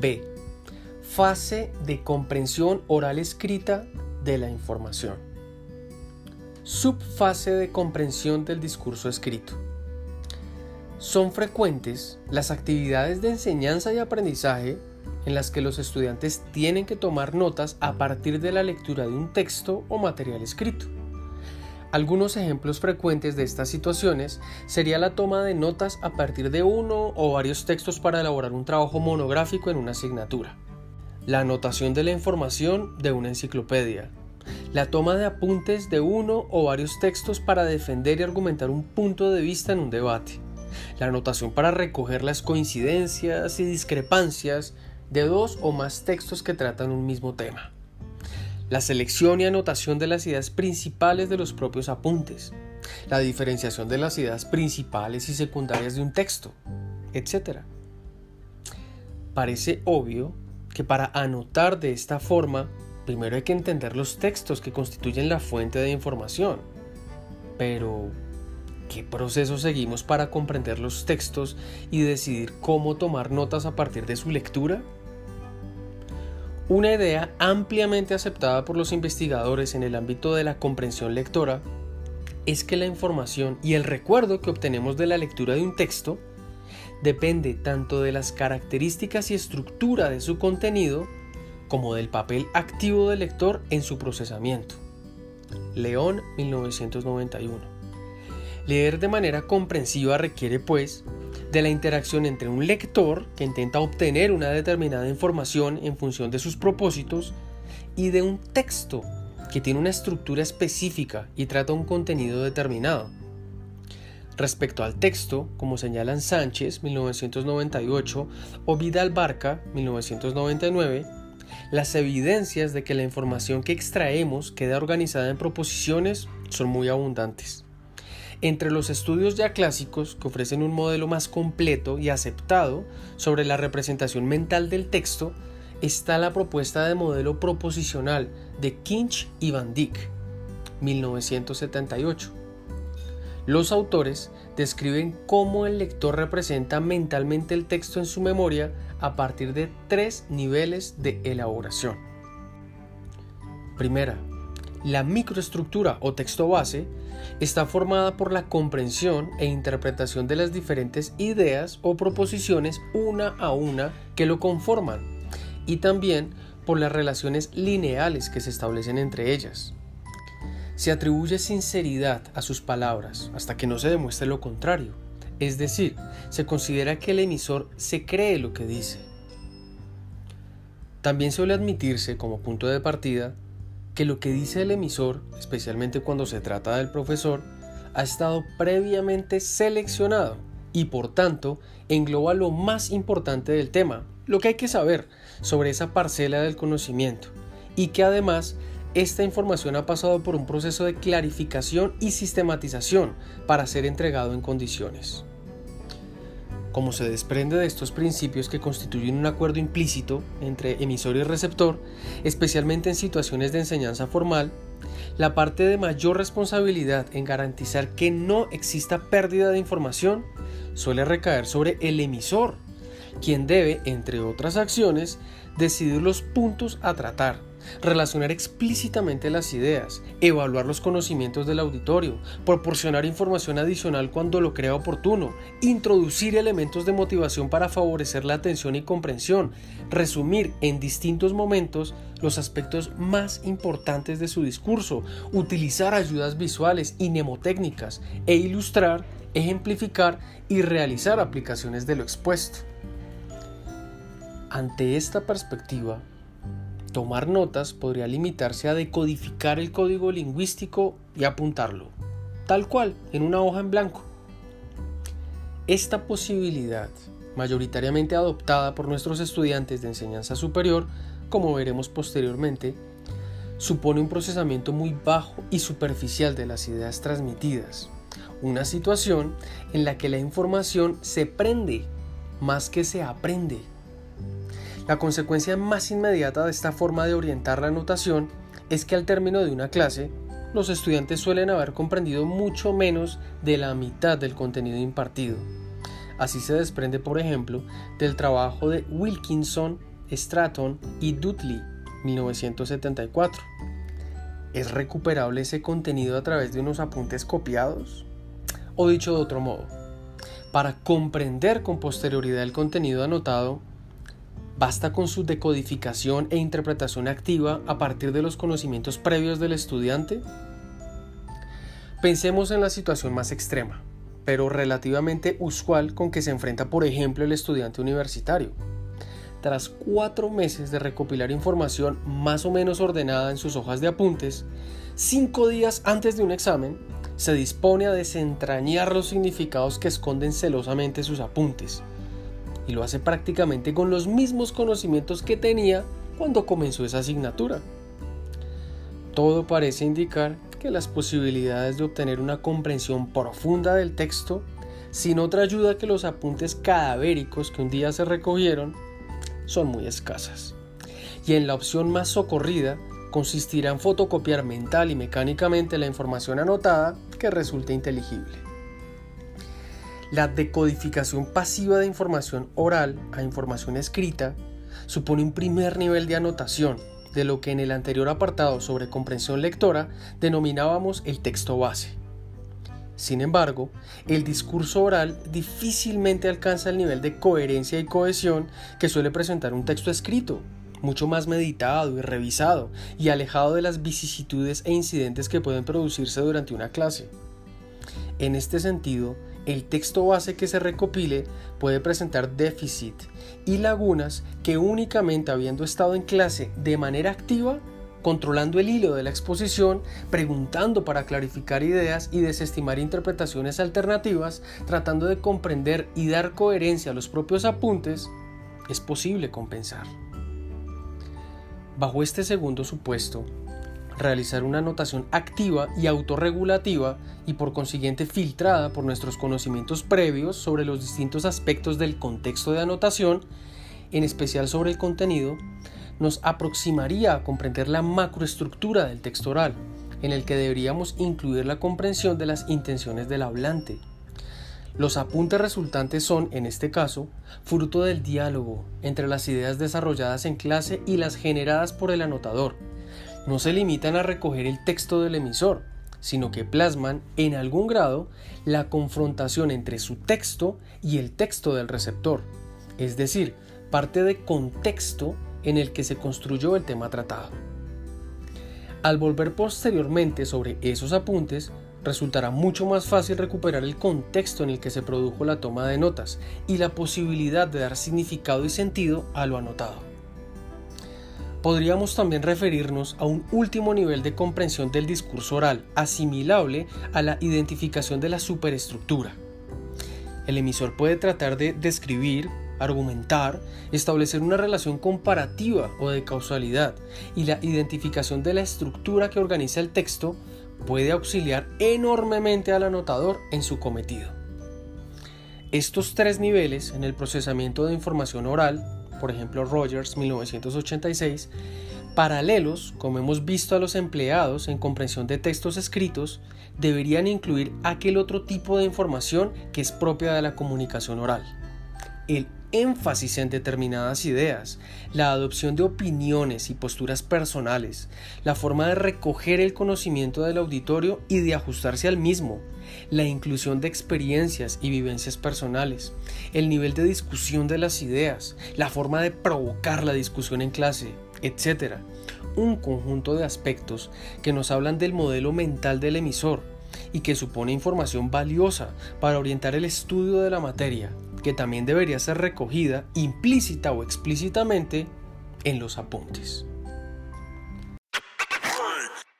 B. Fase de comprensión oral escrita de la información. Subfase de comprensión del discurso escrito. Son frecuentes las actividades de enseñanza y aprendizaje en las que los estudiantes tienen que tomar notas a partir de la lectura de un texto o material escrito. Algunos ejemplos frecuentes de estas situaciones sería la toma de notas a partir de uno o varios textos para elaborar un trabajo monográfico en una asignatura, la anotación de la información de una enciclopedia, la toma de apuntes de uno o varios textos para defender y argumentar un punto de vista en un debate, la anotación para recoger las coincidencias y discrepancias de dos o más textos que tratan un mismo tema la selección y anotación de las ideas principales de los propios apuntes, la diferenciación de las ideas principales y secundarias de un texto, etc. Parece obvio que para anotar de esta forma, primero hay que entender los textos que constituyen la fuente de información. Pero, ¿qué proceso seguimos para comprender los textos y decidir cómo tomar notas a partir de su lectura? Una idea ampliamente aceptada por los investigadores en el ámbito de la comprensión lectora es que la información y el recuerdo que obtenemos de la lectura de un texto depende tanto de las características y estructura de su contenido como del papel activo del lector en su procesamiento. León 1991. Leer de manera comprensiva requiere, pues, de la interacción entre un lector que intenta obtener una determinada información en función de sus propósitos y de un texto que tiene una estructura específica y trata un contenido determinado. Respecto al texto, como señalan Sánchez 1998 o Vidal Barca 1999, las evidencias de que la información que extraemos queda organizada en proposiciones son muy abundantes. Entre los estudios ya clásicos que ofrecen un modelo más completo y aceptado sobre la representación mental del texto está la propuesta de modelo proposicional de Kinch y Van Dyck, 1978. Los autores describen cómo el lector representa mentalmente el texto en su memoria a partir de tres niveles de elaboración. Primera, la microestructura o texto base está formada por la comprensión e interpretación de las diferentes ideas o proposiciones una a una que lo conforman y también por las relaciones lineales que se establecen entre ellas. Se atribuye sinceridad a sus palabras hasta que no se demuestre lo contrario, es decir, se considera que el emisor se cree lo que dice. También suele admitirse como punto de partida que lo que dice el emisor, especialmente cuando se trata del profesor, ha estado previamente seleccionado y por tanto engloba lo más importante del tema, lo que hay que saber sobre esa parcela del conocimiento y que además esta información ha pasado por un proceso de clarificación y sistematización para ser entregado en condiciones. Como se desprende de estos principios que constituyen un acuerdo implícito entre emisor y receptor, especialmente en situaciones de enseñanza formal, la parte de mayor responsabilidad en garantizar que no exista pérdida de información suele recaer sobre el emisor, quien debe, entre otras acciones, decidir los puntos a tratar relacionar explícitamente las ideas, evaluar los conocimientos del auditorio, proporcionar información adicional cuando lo crea oportuno, introducir elementos de motivación para favorecer la atención y comprensión, resumir en distintos momentos los aspectos más importantes de su discurso, utilizar ayudas visuales y mnemotécnicas e ilustrar, ejemplificar y realizar aplicaciones de lo expuesto. Ante esta perspectiva, Tomar notas podría limitarse a decodificar el código lingüístico y apuntarlo, tal cual, en una hoja en blanco. Esta posibilidad, mayoritariamente adoptada por nuestros estudiantes de enseñanza superior, como veremos posteriormente, supone un procesamiento muy bajo y superficial de las ideas transmitidas, una situación en la que la información se prende más que se aprende. La consecuencia más inmediata de esta forma de orientar la anotación es que al término de una clase, los estudiantes suelen haber comprendido mucho menos de la mitad del contenido impartido. Así se desprende, por ejemplo, del trabajo de Wilkinson Stratton y Dudley, 1974. ¿Es recuperable ese contenido a través de unos apuntes copiados? O dicho de otro modo, para comprender con posterioridad el contenido anotado, basta con su decodificación e interpretación activa a partir de los conocimientos previos del estudiante. Pensemos en la situación más extrema, pero relativamente usual con que se enfrenta por ejemplo el estudiante universitario. Tras cuatro meses de recopilar información más o menos ordenada en sus hojas de apuntes, cinco días antes de un examen, se dispone a desentrañar los significados que esconden celosamente sus apuntes, y lo hace prácticamente con los mismos conocimientos que tenía cuando comenzó esa asignatura. Todo parece indicar que las posibilidades de obtener una comprensión profunda del texto, sin otra ayuda que los apuntes cadavéricos que un día se recogieron, son muy escasas. Y en la opción más socorrida, consistirá en fotocopiar mental y mecánicamente la información anotada que resulte inteligible. La decodificación pasiva de información oral a información escrita supone un primer nivel de anotación de lo que en el anterior apartado sobre comprensión lectora denominábamos el texto base. Sin embargo, el discurso oral difícilmente alcanza el nivel de coherencia y cohesión que suele presentar un texto escrito, mucho más meditado y revisado y alejado de las vicisitudes e incidentes que pueden producirse durante una clase. En este sentido, el texto base que se recopile puede presentar déficit y lagunas que únicamente habiendo estado en clase de manera activa, controlando el hilo de la exposición, preguntando para clarificar ideas y desestimar interpretaciones alternativas, tratando de comprender y dar coherencia a los propios apuntes, es posible compensar. Bajo este segundo supuesto, realizar una anotación activa y autorregulativa y por consiguiente filtrada por nuestros conocimientos previos sobre los distintos aspectos del contexto de anotación, en especial sobre el contenido, nos aproximaría a comprender la macroestructura del texto oral, en el que deberíamos incluir la comprensión de las intenciones del hablante, los apuntes resultantes son, en este caso, fruto del diálogo entre las ideas desarrolladas en clase y las generadas por el anotador. No se limitan a recoger el texto del emisor, sino que plasman, en algún grado, la confrontación entre su texto y el texto del receptor, es decir, parte de contexto en el que se construyó el tema tratado. Al volver posteriormente sobre esos apuntes, resultará mucho más fácil recuperar el contexto en el que se produjo la toma de notas y la posibilidad de dar significado y sentido a lo anotado. Podríamos también referirnos a un último nivel de comprensión del discurso oral, asimilable a la identificación de la superestructura. El emisor puede tratar de describir, argumentar, establecer una relación comparativa o de causalidad, y la identificación de la estructura que organiza el texto puede auxiliar enormemente al anotador en su cometido. Estos tres niveles en el procesamiento de información oral, por ejemplo Rogers 1986, paralelos, como hemos visto a los empleados en comprensión de textos escritos, deberían incluir aquel otro tipo de información que es propia de la comunicación oral, el énfasis en determinadas ideas, la adopción de opiniones y posturas personales, la forma de recoger el conocimiento del auditorio y de ajustarse al mismo, la inclusión de experiencias y vivencias personales, el nivel de discusión de las ideas, la forma de provocar la discusión en clase, etc. Un conjunto de aspectos que nos hablan del modelo mental del emisor y que supone información valiosa para orientar el estudio de la materia que también debería ser recogida implícita o explícitamente en los apuntes.